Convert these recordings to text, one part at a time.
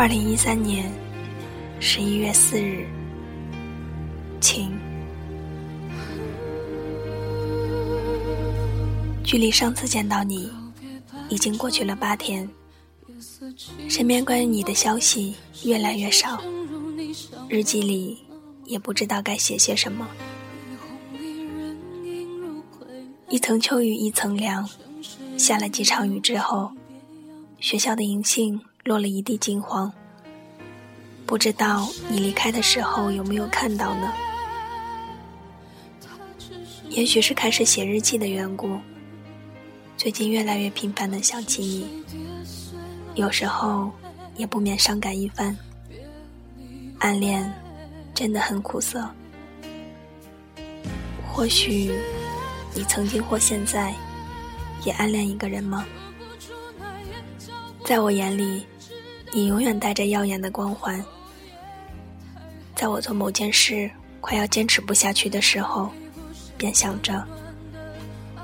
二零一三年十一月四日，晴。距离上次见到你，已经过去了八天。身边关于你的消息越来越少，日记里也不知道该写些什么。一层秋雨一层凉，下了几场雨之后，学校的银杏落了一地金黄。不知道你离开的时候有没有看到呢？也许是开始写日记的缘故，最近越来越频繁的想起你。有时候也不免伤感一番。暗恋真的很苦涩。或许你曾经或现在也暗恋一个人吗？在我眼里，你永远带着耀眼的光环。在我做某件事快要坚持不下去的时候，便想着，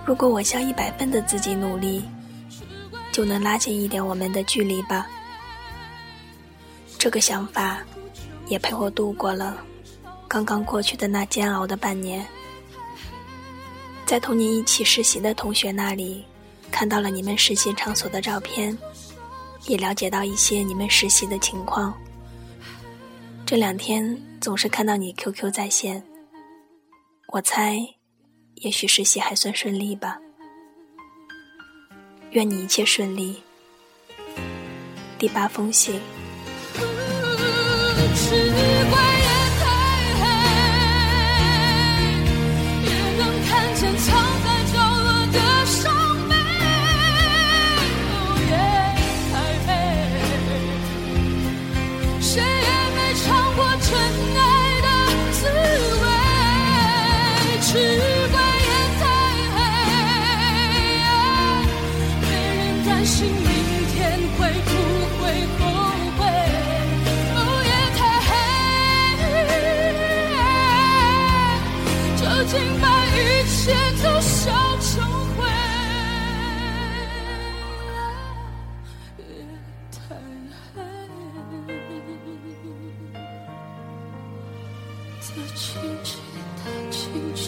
如果我向一百分的自己努力。就能拉近一点我们的距离吧。这个想法也陪我度过了刚刚过去的那煎熬的半年。在同你一起实习的同学那里，看到了你们实习场所的照片，也了解到一些你们实习的情况。这两天总是看到你 QQ 在线，我猜，也许实习还算顺利吧。愿你一切顺利。第八封信。心明天会不会后悔？夜太黑，究竟把一切都烧成灰？夜太黑，轻轻的轻轻。